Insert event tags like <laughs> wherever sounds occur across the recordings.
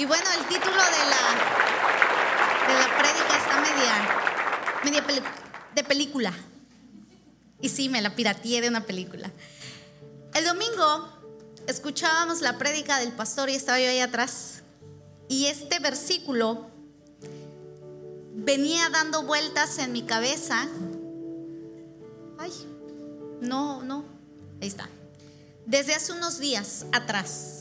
Y bueno, el título de la, de la prédica está media, media de película. Y sí, me la pirateé de una película. El domingo escuchábamos la prédica del pastor y estaba yo ahí atrás. Y este versículo venía dando vueltas en mi cabeza. Ay, no, no, ahí está. Desde hace unos días atrás.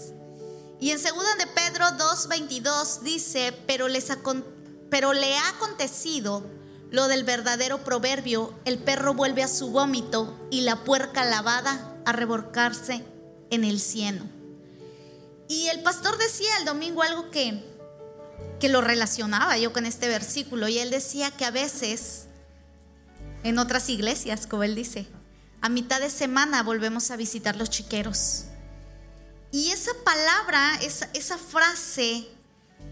Y en 2 de Pedro 2:22 dice, pero, les pero le ha acontecido lo del verdadero proverbio, el perro vuelve a su vómito y la puerca lavada a revolcarse en el cieno. Y el pastor decía el domingo algo que, que lo relacionaba yo con este versículo y él decía que a veces en otras iglesias, como él dice, a mitad de semana volvemos a visitar los chiqueros. Y esa palabra, esa, esa frase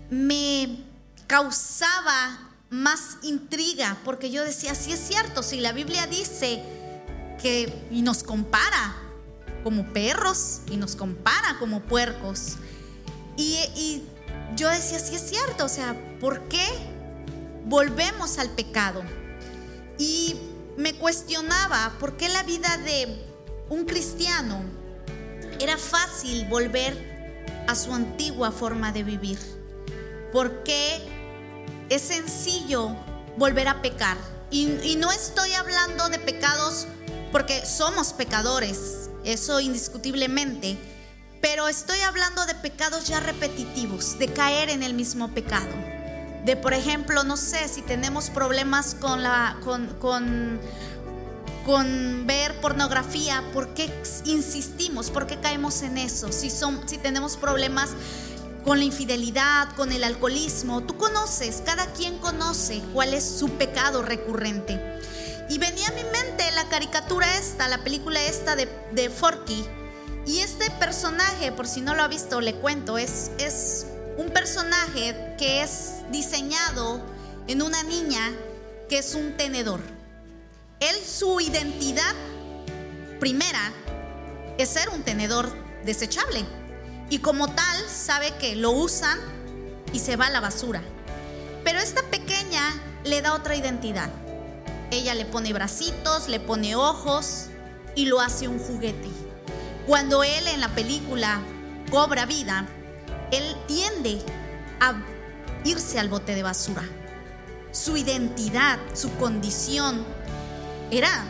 me causaba más intriga, porque yo decía, sí es cierto, si la Biblia dice que y nos compara como perros y nos compara como puercos. Y, y yo decía, sí es cierto, o sea, ¿por qué volvemos al pecado? Y me cuestionaba por qué la vida de un cristiano era fácil volver a su antigua forma de vivir. ¿Por qué es sencillo volver a pecar? Y, no estoy hablando de pecados porque somos pecadores, eso indiscutiblemente, pero estoy hablando de pecados ya repetitivos, de caer en el mismo pecado. De, por ejemplo, no sé si tenemos problemas con la con con ver pornografía, ¿por qué insistimos? ¿Por qué caemos en eso? Si, son, si tenemos problemas con la infidelidad, con el alcoholismo, tú conoces, cada quien conoce cuál es su pecado recurrente. Y venía a mi mente la caricatura esta, la película esta de, Forky. Y este personaje, por si no lo ha visto, le cuento, es, es un personaje que es diseñado en una niña que es un tenedor. Él su identidad primera es ser un tenedor desechable. Y como tal sabe que lo usan y se va a la basura. Pero esta pequeña le da otra identidad. Ella le pone bracitos, le pone ojos y lo hace un juguete. Cuando él en la película cobra vida, él tiende a irse al bote de basura. Su identidad, su condición era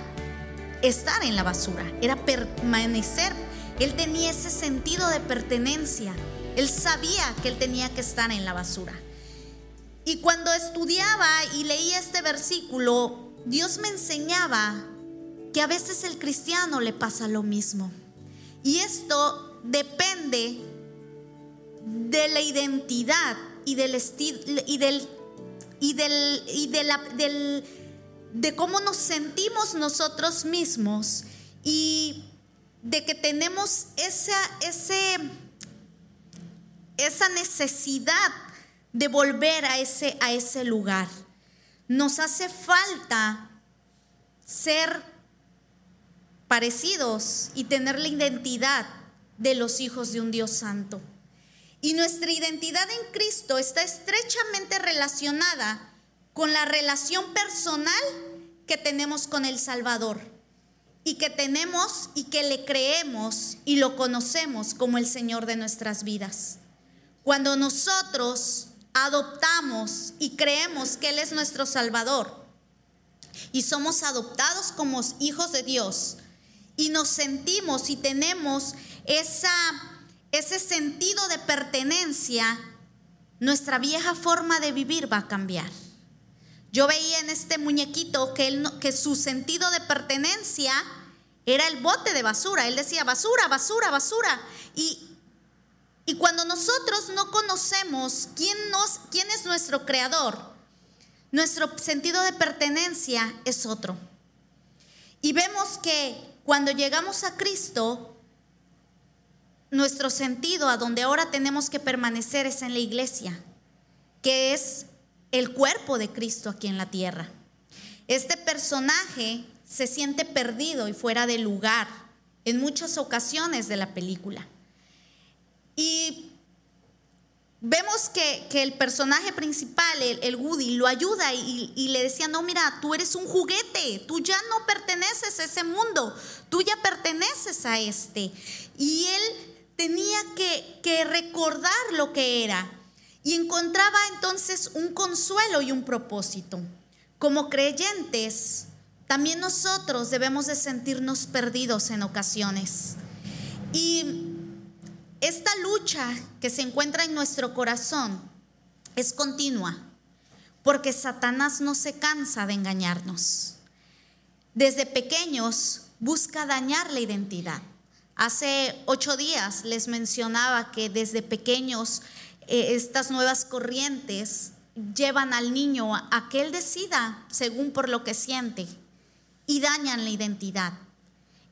estar en la basura, era permanecer. Él tenía ese sentido de pertenencia. Él sabía que él tenía que estar en la basura. Y cuando estudiaba y leía este versículo, Dios me enseñaba que a veces el cristiano le pasa lo mismo. Y esto depende de la identidad y del estilo y del y del y del de cómo nos sentimos nosotros mismos y de que tenemos esa, esa necesidad de volver a ese, a ese lugar. Nos hace falta ser parecidos y tener la identidad de los hijos de un Dios santo. Y nuestra identidad en Cristo está estrechamente relacionada con la relación personal que tenemos con el Salvador y que tenemos y que le creemos y lo conocemos como el Señor de nuestras vidas. Cuando nosotros adoptamos y creemos que Él es nuestro Salvador y somos adoptados como hijos de Dios y nos sentimos y tenemos ese sentido de pertenencia, nuestra vieja forma de vivir va a cambiar. Yo veía en este muñequito que, él que su sentido de pertenencia era el bote de basura. Él decía basura, basura, basura. Y, y cuando nosotros no conocemos quién, nos, quién es nuestro creador, nuestro sentido de pertenencia es otro. Y vemos que cuando llegamos a Cristo, nuestro sentido a donde ahora tenemos que permanecer es en la iglesia, que es el cuerpo de Cristo aquí en la tierra. Este personaje se siente perdido y fuera de lugar en muchas ocasiones de la película. Y vemos que, el personaje principal, el, Woody, lo ayuda y, y, le decía, no, mira, tú eres un juguete, tú ya no perteneces a ese mundo, tú ya perteneces a este. Y él tenía que, que recordar lo que era y encontraba entonces un consuelo y un propósito. Como creyentes, también nosotros debemos de sentirnos perdidos en ocasiones. Y esta lucha que se encuentra en nuestro corazón es continua, porque Satanás no se cansa de engañarnos. Desde pequeños busca dañar la identidad. Hace ocho días les mencionaba que desde pequeños eh, estas nuevas corrientes llevan al niño a que él decida según por lo que siente y dañan la identidad.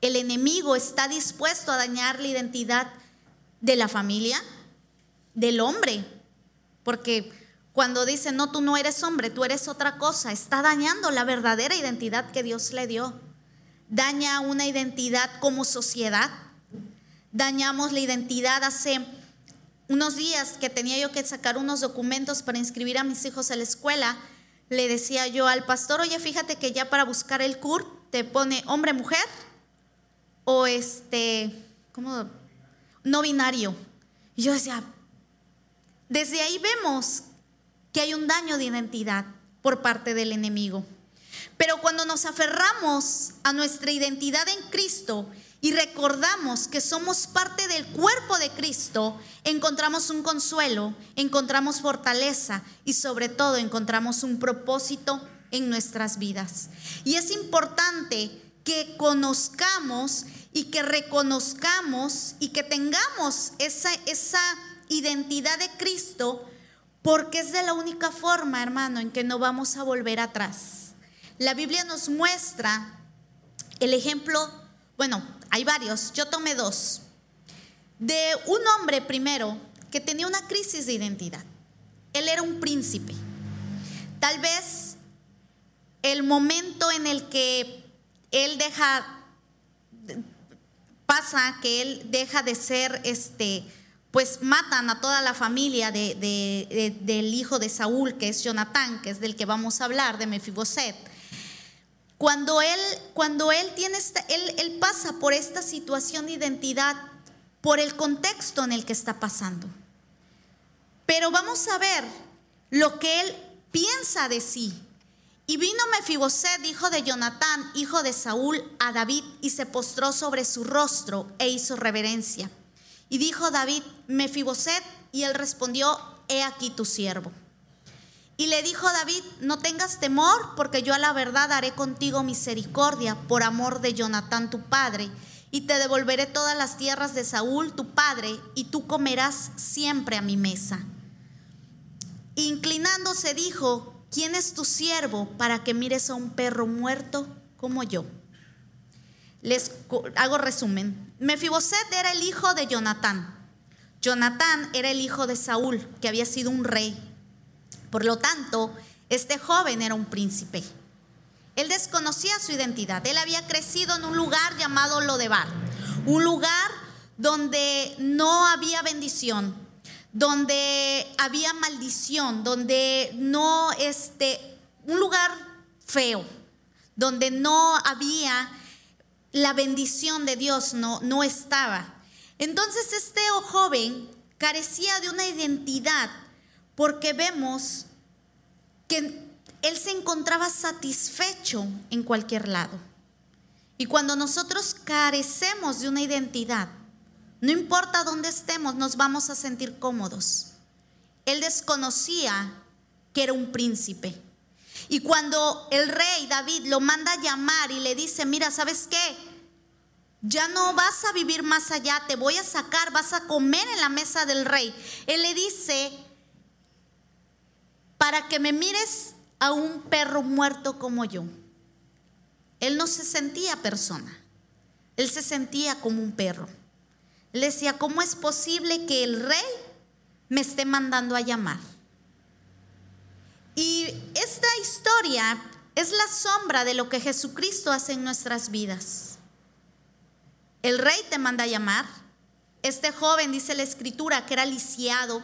El enemigo está dispuesto a dañar la identidad de la familia, del hombre, porque cuando dice, no, tú no eres hombre, tú eres otra cosa, está dañando la verdadera identidad que Dios le dio. Daña una identidad como sociedad. Dañamos la identidad hace unos días que tenía yo que sacar unos documentos para inscribir a mis hijos a la escuela. Le decía yo al pastor, oye, fíjate que ya para buscar el CUR te pone hombre, mujer o este, ¿cómo? no binario. Y yo decía, desde ahí vemos que hay un daño de identidad por parte del enemigo. Pero cuando nos aferramos a nuestra identidad en Cristo y recordamos que somos parte del cuerpo de Cristo, encontramos un consuelo, encontramos fortaleza y sobre todo encontramos un propósito en nuestras vidas. Y es importante que conozcamos y que reconozcamos y que tengamos esa, esa identidad de Cristo, porque es de la única forma, hermano, en que no vamos a volver atrás. La Biblia nos muestra el ejemplo, bueno, hay varios, yo tomé dos, de un hombre primero que tenía una crisis de identidad. Él era un príncipe. Tal vez el momento en el que él deja pasa que él deja de ser, este, pues matan a toda la familia del hijo de Saúl, que es Jonatán, que es del que vamos a hablar, de Mefiboset. Cuando él, cuando él tiene él, él pasa por esta situación de identidad, por el contexto en el que está pasando. Pero vamos a ver lo que él piensa de sí. Y vino Mefiboset, hijo de Jonatán, hijo de Saúl, a David y se postró sobre su rostro e hizo reverencia. Y dijo David, Mefiboset, y él respondió, he aquí tu siervo. Y le dijo David, no tengas temor, porque yo a la verdad haré contigo misericordia por amor de Jonatán tu padre, y te devolveré todas las tierras de Saúl tu padre, y tú comerás siempre a mi mesa. Inclinándose dijo, ¿quién es tu siervo para que mires a un perro muerto como yo? Les hago resumen. Mefiboset era el hijo de Jonatán. Jonatán era el hijo de Saúl, que había sido un rey. Por lo tanto, este joven era un príncipe. Él desconocía su identidad. Él había crecido en un lugar llamado Lodebar, un lugar donde no había bendición, donde había maldición, donde no, este, un lugar feo, donde no había la bendición de Dios, no, no estaba. Entonces este joven carecía de una identidad porque vemos que él se encontraba satisfecho en cualquier lado. Y cuando nosotros carecemos de una identidad, no importa dónde estemos, nos vamos a sentir cómodos. Él desconocía que era un príncipe. Y cuando el rey David lo manda a llamar y le dice, mira, ¿sabes qué? Ya no vas a vivir más allá, te voy a sacar, vas a comer en la mesa del rey. Él le dice, para que me mires a un perro muerto como yo. Él no se sentía persona, él se sentía como un perro. Le decía, ¿cómo es posible que el rey me esté mandando a llamar? Y esta historia es la sombra de lo que Jesucristo hace en nuestras vidas. El rey te manda a llamar. Este joven, dice la escritura, que era lisiado,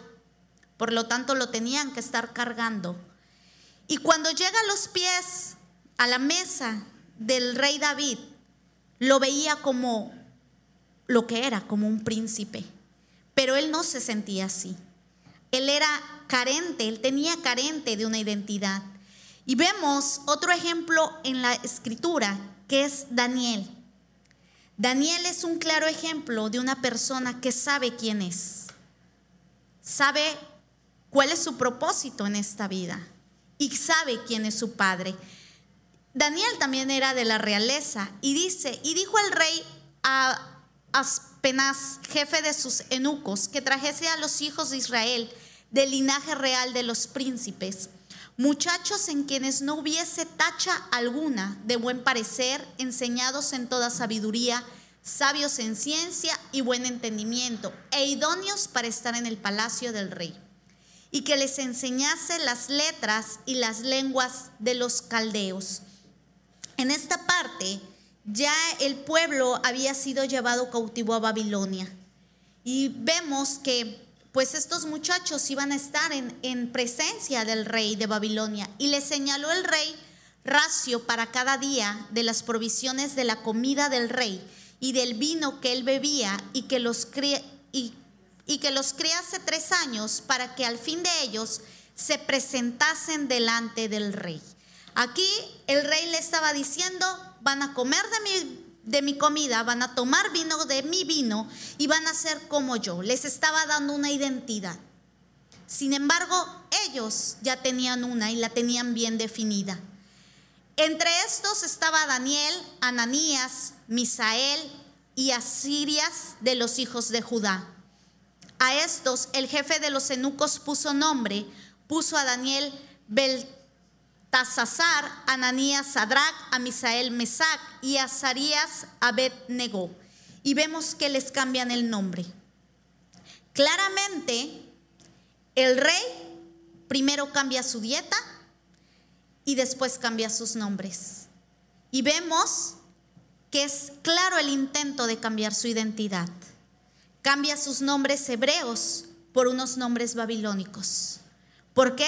por lo tanto lo tenían que estar cargando. Y cuando llega a los pies, a la mesa del rey David, lo veía como lo que era, como un príncipe. Pero él no se sentía así. Él era carente, él tenía carente de una identidad. Y vemos otro ejemplo en la escritura, que es Daniel. Daniel es un claro ejemplo de una persona que sabe quién es, sabe cuál es su propósito en esta vida y sabe quién es su padre. Daniel también era de la realeza y dice, y dijo el rey a Aspenaz, jefe de sus eunucos, que trajese a los hijos de Israel del linaje real de los príncipes, muchachos en quienes no hubiese tacha alguna de buen parecer, enseñados en toda sabiduría, sabios en ciencia y buen entendimiento, e idóneos para estar en el palacio del rey y que les enseñase las letras y las lenguas de los caldeos. En esta parte ya el pueblo había sido llevado cautivo a Babilonia y vemos que pues estos muchachos iban a estar en, en presencia del rey de Babilonia y les señaló el rey racio para cada día de las provisiones de la comida del rey y del vino que él bebía y que los, y que los criase tres años para que al fin de ellos se presentasen delante del rey. Aquí el rey le estaba diciendo, van a comer de mi, de mi comida, van a tomar vino de mi vino y van a ser como yo. Les estaba dando una identidad. Sin embargo, ellos ya tenían una y la tenían bien definida. Entre estos estaba Daniel, Ananías, Misael y Asirias de los hijos de Judá. A estos el jefe de los eunucos puso nombre, puso a Daniel Beltasazar, Ananías Sadrach, a Misael Mesac y a Sarías Abednego. Y vemos que les cambian el nombre. Claramente, el rey primero cambia su dieta y después cambia sus nombres. Y vemos que es claro el intento de cambiar su identidad cambia sus nombres hebreos por unos nombres babilónicos. ¿Por qué?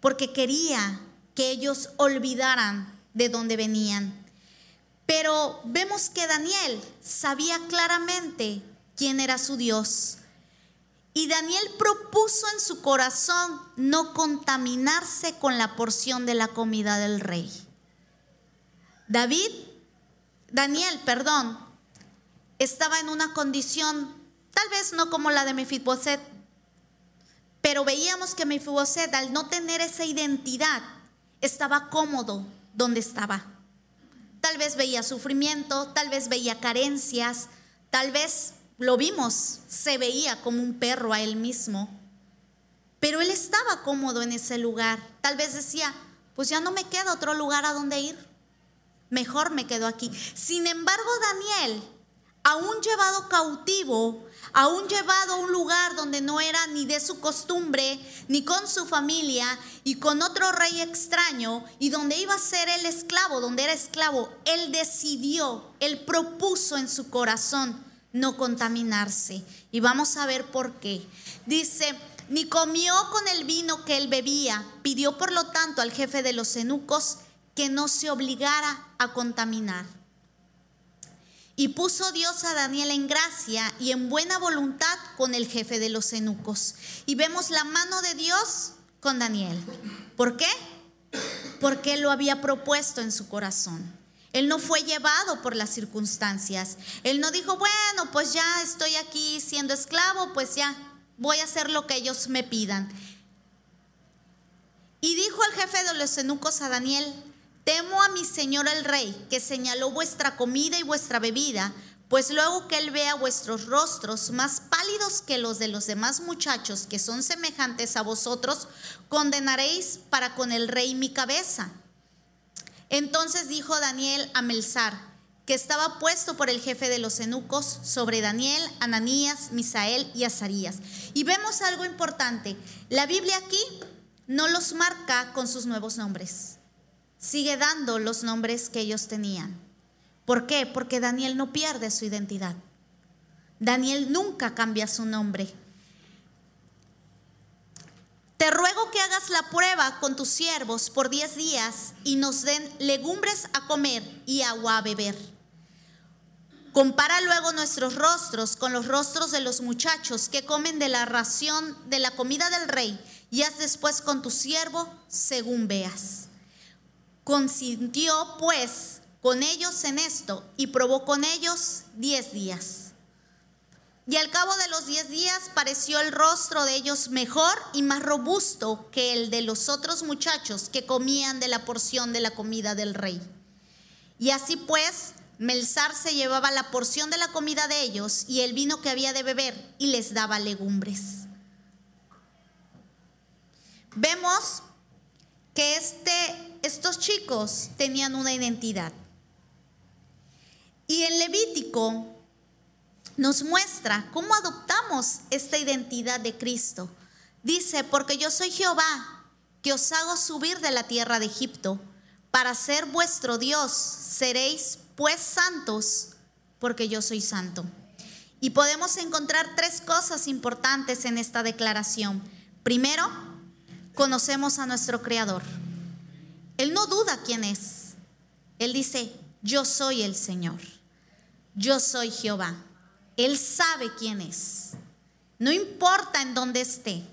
Porque quería que ellos olvidaran de dónde venían. Pero vemos que Daniel sabía claramente quién era su Dios. Y Daniel propuso en su corazón no contaminarse con la porción de la comida del rey. David, Daniel, perdón, estaba en una condición Tal vez no como la de Mefiboset, pero veíamos que Mefiboset al no tener esa identidad estaba cómodo donde estaba. Tal vez veía sufrimiento, tal vez veía carencias, tal vez lo vimos, se veía como un perro a él mismo. Pero él estaba cómodo en ese lugar. Tal vez decía, pues ya no me queda otro lugar a donde ir. Mejor me quedo aquí. Sin embargo, Daniel, aún llevado cautivo, aún llevado a un lugar donde no era ni de su costumbre, ni con su familia, y con otro rey extraño, y donde iba a ser el esclavo, donde era esclavo, él decidió, él propuso en su corazón no contaminarse. Y vamos a ver por qué. Dice, ni comió con el vino que él bebía, pidió por lo tanto al jefe de los eunucos que no se obligara a contaminar. Y puso Dios a Daniel en gracia y en buena voluntad con el jefe de los eunucos. Y vemos la mano de Dios con Daniel. ¿Por qué? Porque él lo había propuesto en su corazón. Él no fue llevado por las circunstancias. Él no dijo, bueno, pues ya estoy aquí siendo esclavo, pues ya voy a hacer lo que ellos me pidan. Y dijo el jefe de los eunucos a Daniel, Temo a mi señor el rey, que señaló vuestra comida y vuestra bebida, pues luego que él vea vuestros rostros más pálidos que los de los demás muchachos que son semejantes a vosotros, condenaréis para con el rey mi cabeza. Entonces dijo Daniel a Melzar, que estaba puesto por el jefe de los eunucos sobre Daniel, Ananías, Misael y Azarías. Y vemos algo importante. La Biblia aquí no los marca con sus nuevos nombres sigue dando los nombres que ellos tenían. ¿Por qué? Porque Daniel no pierde su identidad. Daniel nunca cambia su nombre. hagas la prueba con tus siervos por diez días y nos den legumbres a comer y agua a beber. Compara luego nuestros rostros con los rostros de los muchachos que comen de la ración de la comida del rey y haz después con tu siervo según veas. Consintió pues con ellos en esto y probó con ellos diez días. Y al cabo de los diez días pareció el rostro de ellos mejor y más robusto que el de los otros muchachos que comían de la porción de la comida del rey. Y así pues, Melzar se llevaba la porción de la comida de ellos y el vino que había de beber y les daba legumbres. Vemos que este, estos chicos tenían una identidad. Y en Levítico nos muestra cómo adoptamos esta identidad de Cristo. Dice, porque yo soy Jehová, que os hago subir de la tierra de Egipto, para ser vuestro Dios. Seréis pues santos, porque yo soy santo. Y podemos encontrar tres cosas importantes en esta declaración. Primero, conocemos a nuestro Creador. Él no duda quién es. Él dice, yo soy el Señor. Yo soy Jehová. Él sabe quién es. No importa en dónde esté.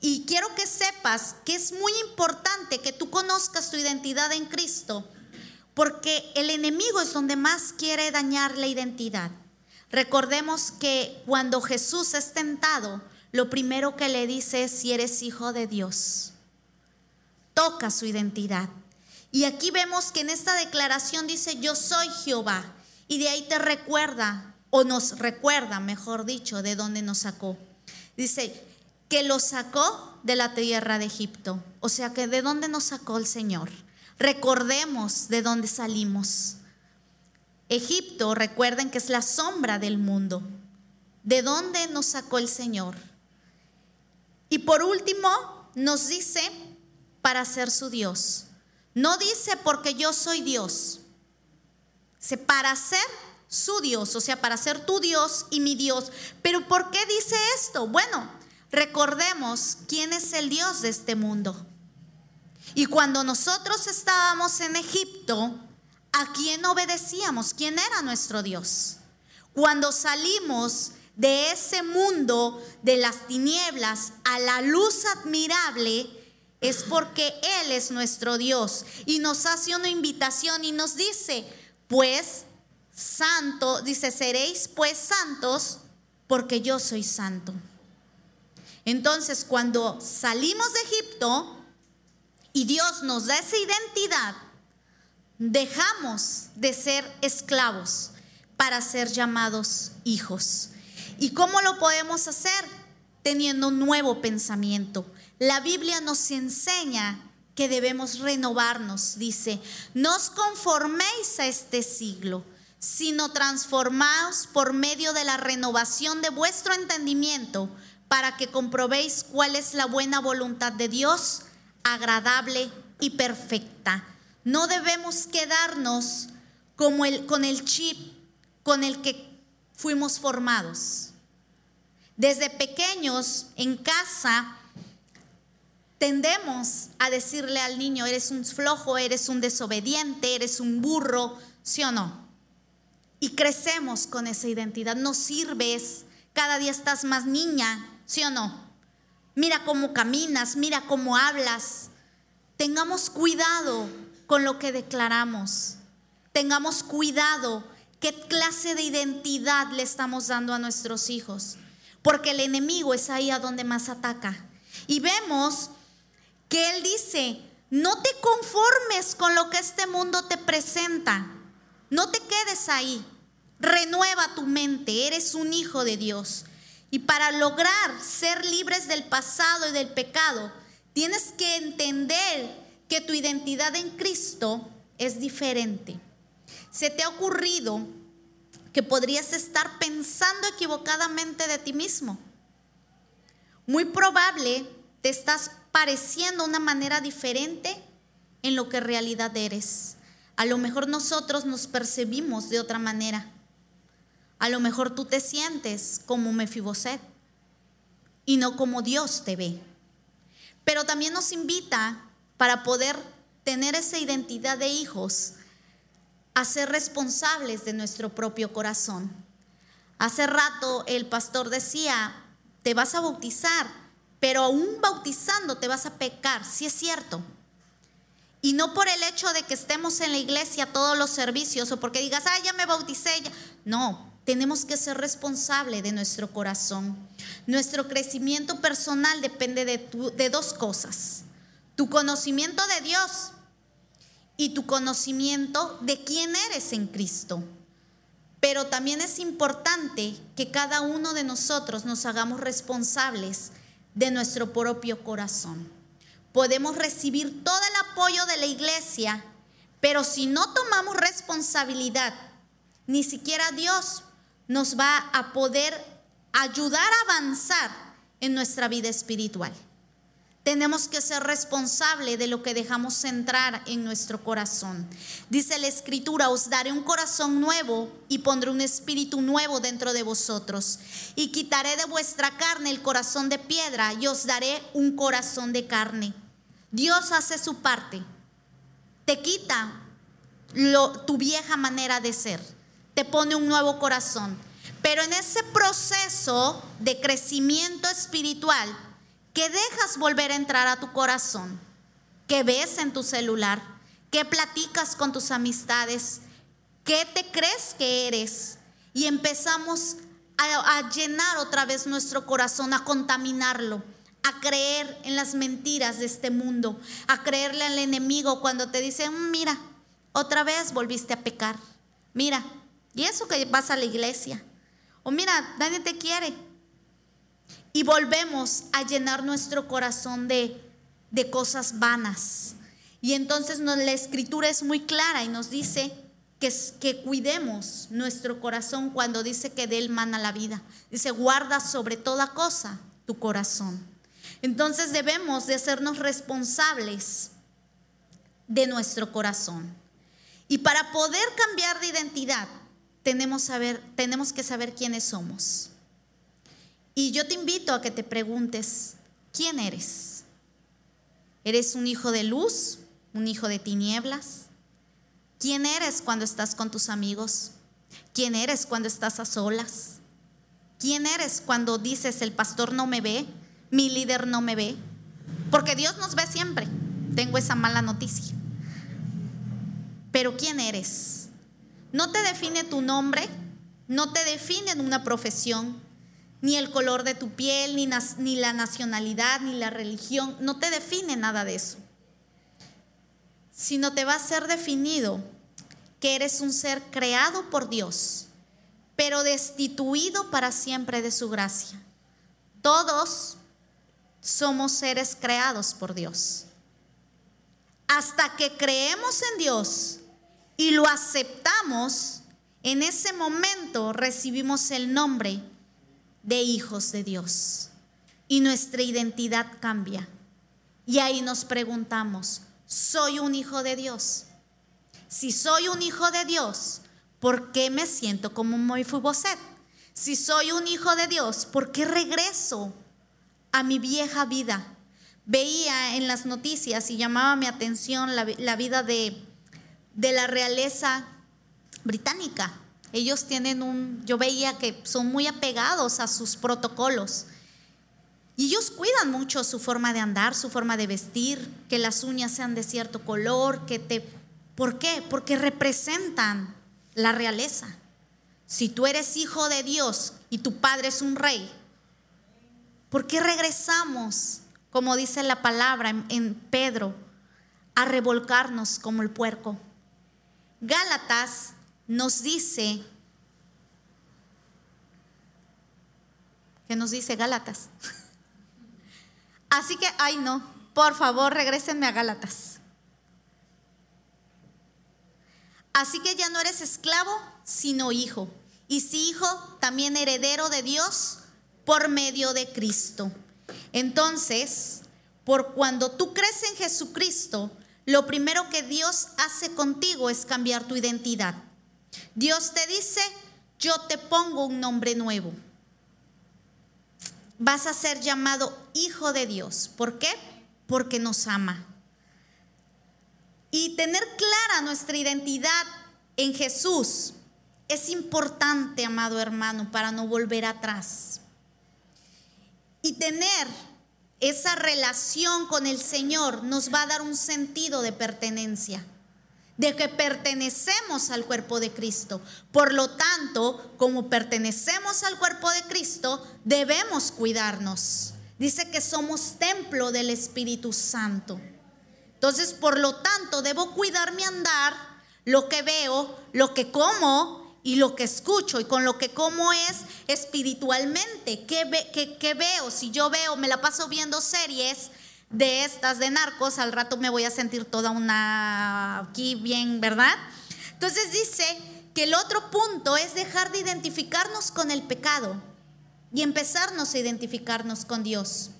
Y quiero que sepas que es muy importante que tú conozcas tu identidad en Cristo, porque el enemigo es donde más quiere dañar la identidad. Recordemos que cuando Jesús es tentado, lo primero que le dice es si eres hijo de Dios. Toca su identidad. Y aquí vemos que en esta declaración dice, yo soy Jehová. Y de ahí te recuerda, o nos recuerda, mejor dicho, de dónde nos sacó. Dice, que lo sacó de la tierra de Egipto. O sea que de dónde nos sacó el Señor. Recordemos de dónde salimos. Egipto, recuerden que es la sombra del mundo. ¿De dónde nos sacó el Señor? Y por último, nos dice para ser su Dios. No dice porque yo soy Dios. Dice para ser su Dios, o sea, para ser tu Dios y mi Dios. Pero ¿por qué dice esto? Bueno, recordemos quién es el Dios de este mundo. Y cuando nosotros estábamos en Egipto, ¿a quién obedecíamos? ¿Quién era nuestro Dios? Cuando salimos de ese mundo de las tinieblas a la luz admirable, es porque Él es nuestro Dios y nos hace una invitación y nos dice, pues santo, dice, seréis pues santos porque yo soy santo. Entonces, cuando salimos de Egipto y Dios nos da esa identidad, dejamos de ser esclavos para ser llamados hijos. ¿Y cómo lo podemos hacer? Teniendo un nuevo pensamiento. La Biblia nos enseña que debemos renovarnos. Dice, no os conforméis a este siglo, sino transformaos por medio de la renovación de vuestro entendimiento para que comprobéis cuál es la buena voluntad de Dios, agradable y perfecta. No debemos quedarnos como el, con el chip con el que fuimos formados. Desde pequeños en casa tendemos a decirle al niño, eres un flojo, eres un desobediente, eres un burro, ¿sí o no? Y crecemos con esa identidad, no sirves, cada día estás más niña, ¿sí o no? Mira cómo caminas, mira cómo hablas. Tengamos cuidado con lo que declaramos. Tengamos cuidado qué clase de identidad le estamos dando a nuestros hijos. Porque el enemigo es ahí a donde más ataca. Y vemos que Él dice, no te conformes con lo que este mundo te presenta. No te quedes ahí. Renueva tu mente. Eres un hijo de Dios. Y para lograr ser libres del pasado y del pecado, tienes que entender que tu identidad en Cristo es diferente. ¿Se te ha ocurrido que podrías estar pensando equivocadamente de ti mismo? Muy probable te estás pareciendo una manera diferente en lo que en realidad eres. A lo mejor nosotros nos percibimos de otra manera. A lo mejor tú te sientes como Mefiboset y no como Dios te ve. Pero también nos invita para poder tener esa identidad de hijos a ser responsables de nuestro propio corazón. Hace rato el pastor decía, te vas a bautizar, pero aún bautizando te vas a pecar, si es cierto. Y no por el hecho de que estemos en la iglesia todos los servicios o porque digas, ah, ya me bauticé. Ya. No, tenemos que ser responsables de nuestro corazón. Nuestro crecimiento personal depende de, de dos cosas. Tu conocimiento de Dios y tu conocimiento de quién eres en Cristo. Pero también es importante que cada uno de nosotros nos hagamos responsables de nuestro propio corazón podemos recibir todo el apoyo de la iglesia, pero si no tomamos responsabilidad, ni siquiera Dios nos va a poder ayudar a avanzar en nuestra vida espiritual. Tenemos que ser responsables de lo que dejamos entrar en nuestro corazón. Dice la escritura, os daré un corazón nuevo y pondré un espíritu nuevo dentro de vosotros. Y quitaré de vuestra carne el corazón de piedra y os daré un corazón de carne. Dios hace su parte. Te quita tu vieja manera de ser. Te pone un nuevo corazón. Pero en ese proceso de crecimiento espiritual, que dejas volver a entrar a tu corazón, que ves en tu celular, que platicas con tus amistades, que te crees que eres, y empezamos a, llenar otra vez nuestro corazón, a contaminarlo a creer en las mentiras de este mundo, a creerle al enemigo cuando te dicen, mm, mira, otra vez volviste a pecar, mira, y eso que vas a la iglesia, o mira, nadie te quiere. Y volvemos a llenar nuestro corazón de, de cosas vanas. Y entonces la escritura es muy clara y nos dice que, que cuidemos nuestro corazón cuando dice que de él mana la vida. Dice, guarda sobre toda cosa tu corazón entonces debemos de hacernos responsables de nuestro corazón. Y para poder cambiar de identidad, tenemos, saber, tenemos que saber quiénes somos. Y yo te invito a que te preguntes, ¿quién eres? ¿Eres un hijo de luz? ¿Un hijo de tinieblas? ¿Quién eres cuando estás con tus amigos? ¿Quién eres cuando estás a solas? ¿Quién eres cuando dices el pastor no me ve? mi líder no me ve, porque Dios nos ve siempre. Tengo esa mala noticia. Pero ¿quién eres? No te define tu nombre, no te define una profesión, ni el color de tu piel, ni, la nacionalidad, ni la religión, no te define nada de eso. Sino te va a ser definido que eres un ser creado por Dios, pero destituido para siempre de su gracia. Todos somos seres creados por Dios. Hasta que creemos en Dios y lo aceptamos, en ese momento recibimos el nombre de hijos de Dios y nuestra identidad cambia. Y ahí nos preguntamos, ¿soy un hijo de Dios? Si soy un hijo de Dios, ¿por qué me siento como un Moifuboset? Si soy un hijo de Dios, ¿por qué regreso a mi vieja vida. Veía en las noticias y llamaba mi atención la, vida de, de la realeza británica. Ellos tienen un, yo veía que son muy apegados a sus protocolos. Y ellos cuidan mucho su forma de andar, su forma de vestir, que las uñas sean de cierto color, que te... ¿Por qué? Porque representan la realeza. Si tú eres hijo de Dios y tu padre es un rey, ¿Por qué regresamos, como dice la palabra en, Pedro, a revolcarnos como el puerco? Gálatas nos dice, ¿qué nos dice Gálatas? <laughs> Así que, ay no, por favor, regrésenme a Gálatas. Así que ya no eres esclavo, sino hijo. Y si hijo, también heredero de Dios por medio de Cristo. Entonces, por cuando tú crees en Jesucristo, lo primero que Dios hace contigo es cambiar tu identidad. Dios te dice, yo te pongo un nombre nuevo. Vas a ser llamado hijo de Dios. ¿Por qué? porque nos ama. Y tener clara nuestra identidad en Jesús es importante, amado hermano, para no volver atrás. Y tener esa relación con el Señor nos va a dar un sentido de pertenencia, de que pertenecemos al cuerpo de Cristo. Por lo tanto, como pertenecemos al cuerpo de Cristo, debemos cuidarnos. Dice que somos templo del Espíritu Santo. Entonces, por lo tanto, debo cuidar mi andar, lo que veo, lo que como y lo que escucho y con lo que como es espiritualmente. ¿Qué, veo? Si yo veo, me la paso viendo series de estas de narcos, al rato me voy a sentir toda una aquí bien, ¿verdad? Entonces dice que el otro punto es dejar de identificarnos con el pecado y empezarnos a identificarnos con Dios.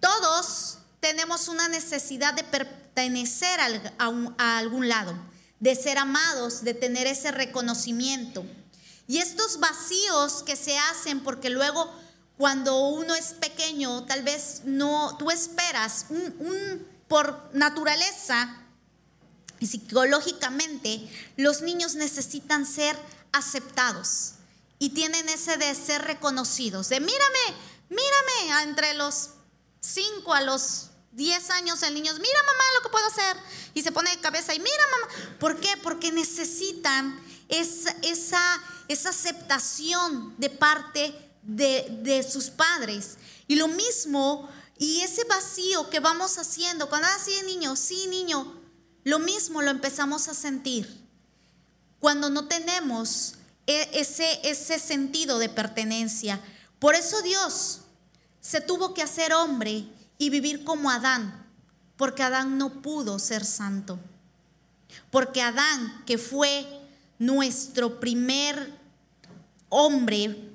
Todos tenemos una necesidad de pertenecer a algún lado de ser amados, de tener ese reconocimiento. Y estos vacíos que se hacen porque luego cuando uno es pequeño, tal vez no, tú esperas un, por naturaleza y psicológicamente, los niños necesitan ser aceptados y tienen ese de ser reconocidos, de mírame, mírame, entre los 5 a los 10 años el niño, mira mamá lo que puedo hacer. Y se pone de cabeza y mira mamá. ¿Por qué? Porque necesitan esa, esa, esa aceptación de parte de, de, sus padres. Y lo mismo, y ese vacío que vamos haciendo, cuando así de niño, sí niño, lo mismo lo empezamos a sentir. Cuando no tenemos e, ese, ese sentido de pertenencia. Por eso Dios se tuvo que hacer hombre y vivir como Adán, porque Adán no pudo ser santo. Porque Adán, que fue nuestro primer hombre,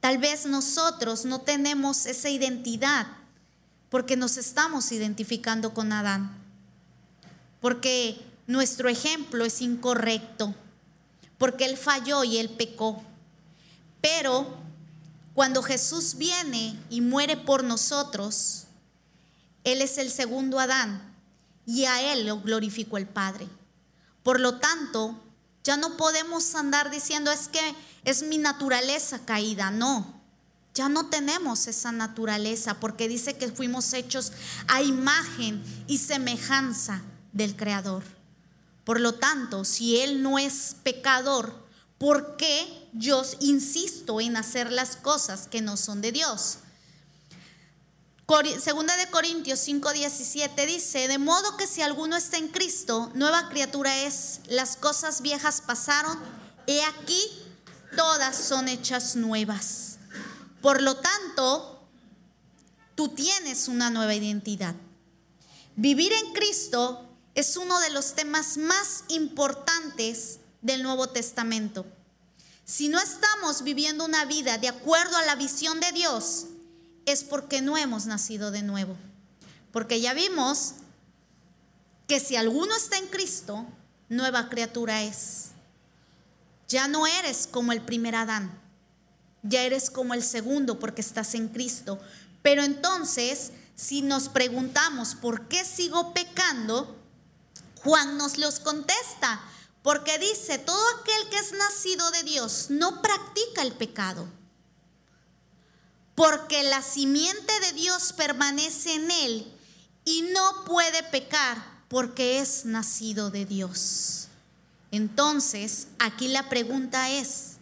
tal vez nosotros no tenemos esa identidad, porque nos estamos identificando con Adán. Porque nuestro ejemplo es incorrecto, porque él falló y él pecó. Pero cuando Jesús viene y muere por nosotros, él es el segundo Adán y a Él lo glorificó el Padre. Por lo tanto, ya no podemos andar diciendo es que es mi naturaleza caída. No, ya no tenemos esa naturaleza porque dice que fuimos hechos a imagen y semejanza del Creador. Por lo tanto, si Él no es pecador, ¿por qué yo insisto en hacer las cosas que no son de Dios? Segunda de Corintios 5:17 dice, de modo que si alguno está en Cristo, nueva criatura es, las cosas viejas pasaron, he aquí, todas son hechas nuevas. Por lo tanto, tú tienes una nueva identidad. Vivir en Cristo es uno de los temas más importantes del Nuevo Testamento. Si no estamos viviendo una vida de acuerdo a la visión de Dios, es porque no hemos nacido de nuevo. Porque ya vimos que si alguno está en Cristo, nueva criatura es. Ya no eres como el primer Adán, ya eres como el segundo porque estás en Cristo. Pero entonces, si nos preguntamos por qué sigo pecando, Juan nos los contesta, porque dice, todo aquel que es nacido de Dios no practica el pecado porque la simiente de Dios permanece en él y no puede pecar porque es nacido de Dios. Entonces, aquí la pregunta es,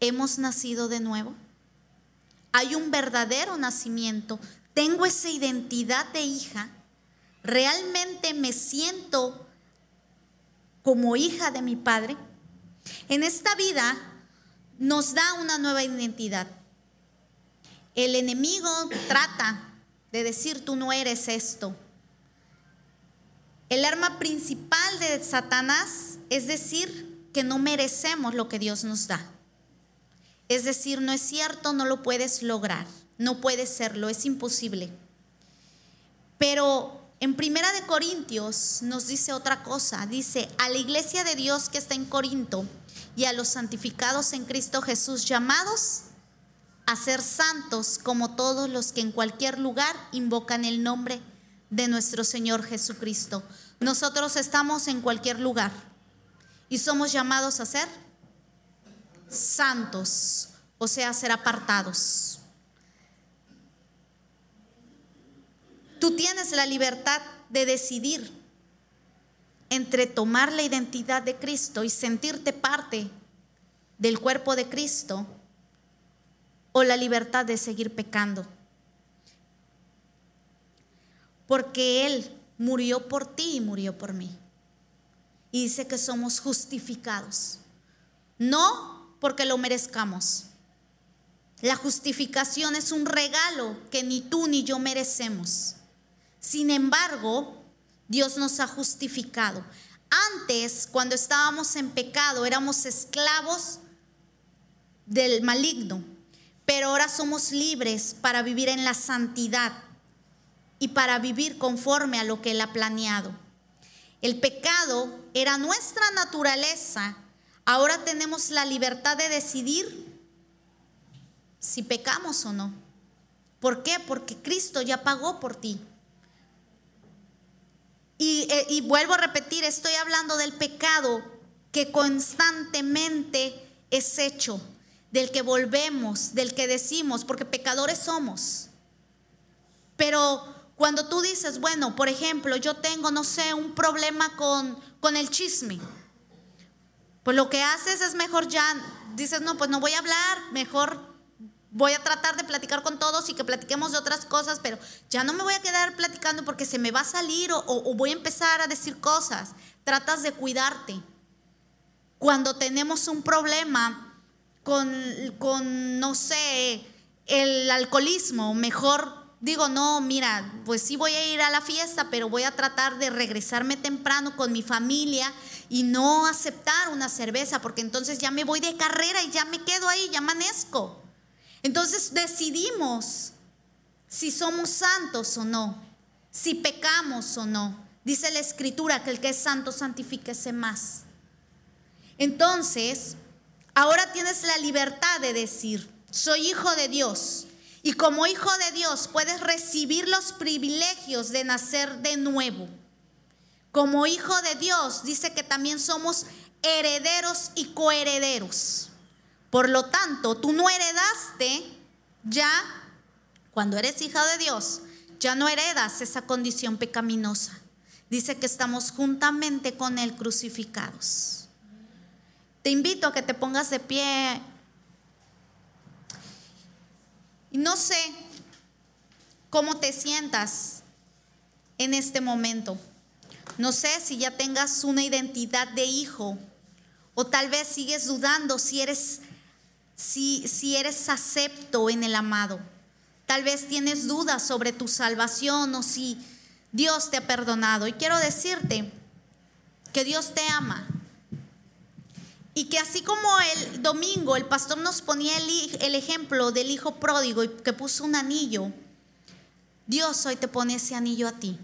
¿hemos nacido de nuevo? ¿Hay un verdadero nacimiento? ¿Tengo esa identidad de hija? ¿Realmente me siento como hija de mi padre? En esta vida nos da una nueva identidad. El enemigo trata de decir tú no eres esto. El arma principal de Satanás es decir que no merecemos lo que Dios nos da. Es decir, no es cierto, no lo puedes lograr, no puedes serlo, es imposible. Pero en Primera de Corintios nos dice otra cosa, dice, a la iglesia de Dios que está en Corinto y a los santificados en Cristo Jesús llamados a ser santos como todos los que en cualquier lugar invocan el nombre de nuestro Señor Jesucristo. Nosotros estamos en cualquier lugar y somos llamados a ser santos, o sea, a ser apartados. Tú tienes la libertad de decidir entre tomar la identidad de Cristo y sentirte parte del cuerpo de Cristo o la libertad de seguir pecando. Porque Él murió por ti y murió por mí. Y dice que somos justificados. No porque lo merezcamos. La justificación es un regalo que ni tú ni yo merecemos. Sin embargo, Dios nos ha justificado. Antes, cuando estábamos en pecado, éramos esclavos del maligno, pero ahora somos libres para vivir en la santidad y para vivir conforme a lo que Él ha planeado. El pecado era nuestra naturaleza, ahora tenemos la libertad de decidir si pecamos o no. ¿Por qué? Porque Cristo ya pagó por ti. Y, eh, vuelvo a repetir, estoy hablando del pecado que constantemente es hecho, del que volvemos, del que decimos, porque pecadores somos. Pero cuando tú dices, bueno, por ejemplo, yo tengo, no sé, un problema con, con el chisme, pues lo que haces es mejor ya, dices, no, pues no voy a hablar, mejor voy a tratar de platicar con todos y que platiquemos de otras cosas, pero ya no me voy a quedar platicando porque se me va a salir o, o voy a empezar a decir cosas. Tratas de cuidarte. Cuando tenemos un problema con, con no sé, el alcoholismo, mejor digo, no, mira, pues sí voy a ir a la fiesta, pero voy a tratar de regresarme temprano con mi familia y no aceptar una cerveza, porque entonces ya me voy de carrera y ya me quedo ahí, ya amanezco. Entonces decidimos si somos santos o no, si pecamos o no. Dice la escritura que el que es santo santifíquese más. Entonces, ahora tienes la libertad de decir, soy hijo de Dios y como hijo de Dios puedes recibir los privilegios de nacer de nuevo. Como hijo de Dios dice que también somos herederos y coherederos. Por lo tanto, tú no heredaste ya, cuando eres hija de Dios, ya no heredas esa condición pecaminosa. Dice que estamos juntamente con Él crucificados. Te invito a que te pongas de pie no sé cómo te sientas en este momento. No sé si ya tengas una identidad de hijo o tal vez sigues dudando si eres si, si eres acepto en el amado. Tal vez tienes dudas sobre tu salvación o si Dios te ha perdonado. Y quiero decirte que Dios te ama y que así como el domingo el pastor nos ponía el, ejemplo del hijo pródigo y que puso un anillo, Dios hoy te pone ese anillo a ti.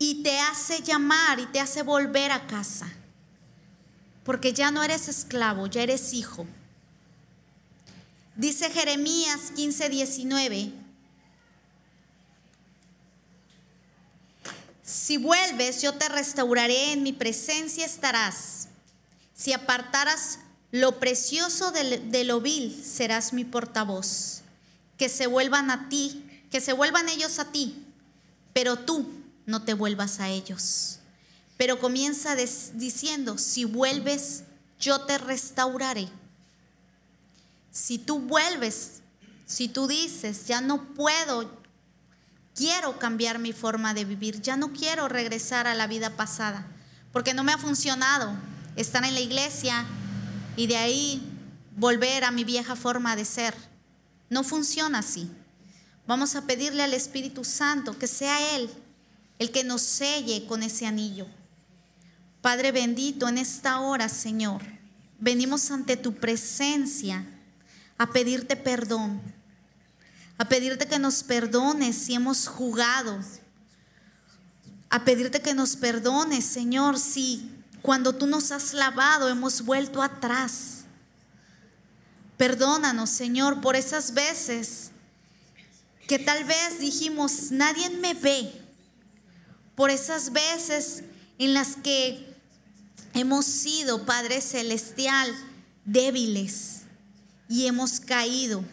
Y te hace llamar y te hace volver a casa. Porque ya no eres esclavo, ya eres hijo. Dice Jeremías 15, 19. Si vuelves, yo te restauraré, en mi presencia estarás si apartaras lo precioso de, lo vil, serás mi portavoz. Que se vuelvan a ti, que se vuelvan ellos a ti, pero tú no te vuelvas a ellos. Pero comienza diciendo, si vuelves, yo te restauraré. Si tú vuelves, si tú dices, ya no puedo, quiero cambiar mi forma de vivir, ya no quiero regresar a la vida pasada, porque no me ha funcionado, estar en la iglesia y de ahí volver a mi vieja forma de ser. No funciona así. Vamos a pedirle al Espíritu Santo que sea Él el que nos selle con ese anillo. Padre bendito, en esta hora, Señor, venimos ante tu presencia a pedirte perdón, a pedirte que nos perdones si hemos jugado, a pedirte que nos perdones, Señor, si cuando tú nos has lavado, hemos vuelto atrás. Perdónanos, Señor, por esas veces que tal vez dijimos, nadie me ve, por esas veces en las que hemos sido, Padre Celestial, débiles y hemos caído.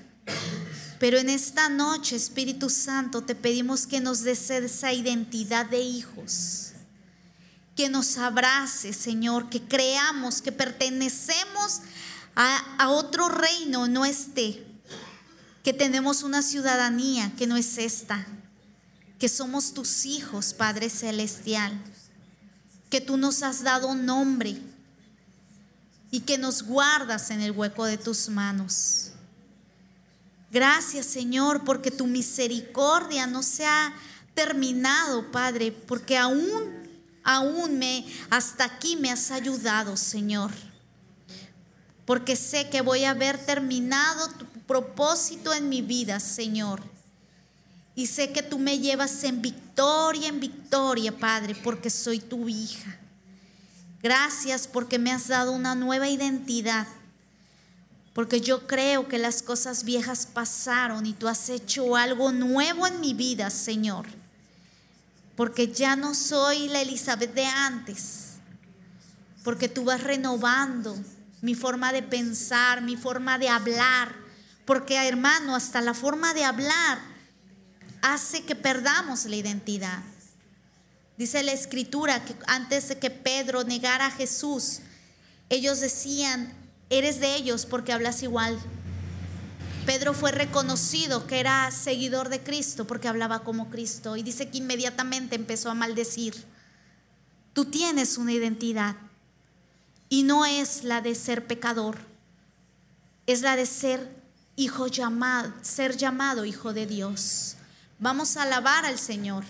Pero en esta noche, Espíritu Santo, te pedimos que nos des esa identidad de hijos, que nos abrace, Señor, que creamos que pertenecemos a, otro reino, no este, que tenemos una ciudadanía que no es esta, que somos tus hijos, Padre Celestial, que tú nos has dado nombre y que nos guardas en el hueco de tus manos. Gracias Señor, porque tu misericordia no se ha terminado, Padre, porque aún, aún me, hasta aquí me has ayudado, Señor. Porque sé que voy a haber terminado tu propósito en mi vida, Señor. Y sé que tú me llevas en victoria, en victoria, Padre, porque soy tu hija. Gracias porque me has dado una nueva identidad porque yo creo que las cosas viejas pasaron y tú has hecho algo nuevo en mi vida, Señor. Porque ya no soy la Elizabeth de antes. Porque tú vas renovando mi forma de pensar, mi forma de hablar. Porque, hermano, hasta la forma de hablar hace que perdamos la identidad. Dice la escritura que antes de que Pedro negara a Jesús, ellos decían, eres de ellos porque hablas igual. Pedro fue reconocido que era seguidor de Cristo porque hablaba como Cristo y dice que inmediatamente empezó a maldecir. Tú tienes una identidad y no es la de ser pecador, es la de ser hijo llamado, ser llamado hijo de Dios. Vamos a alabar al Señor.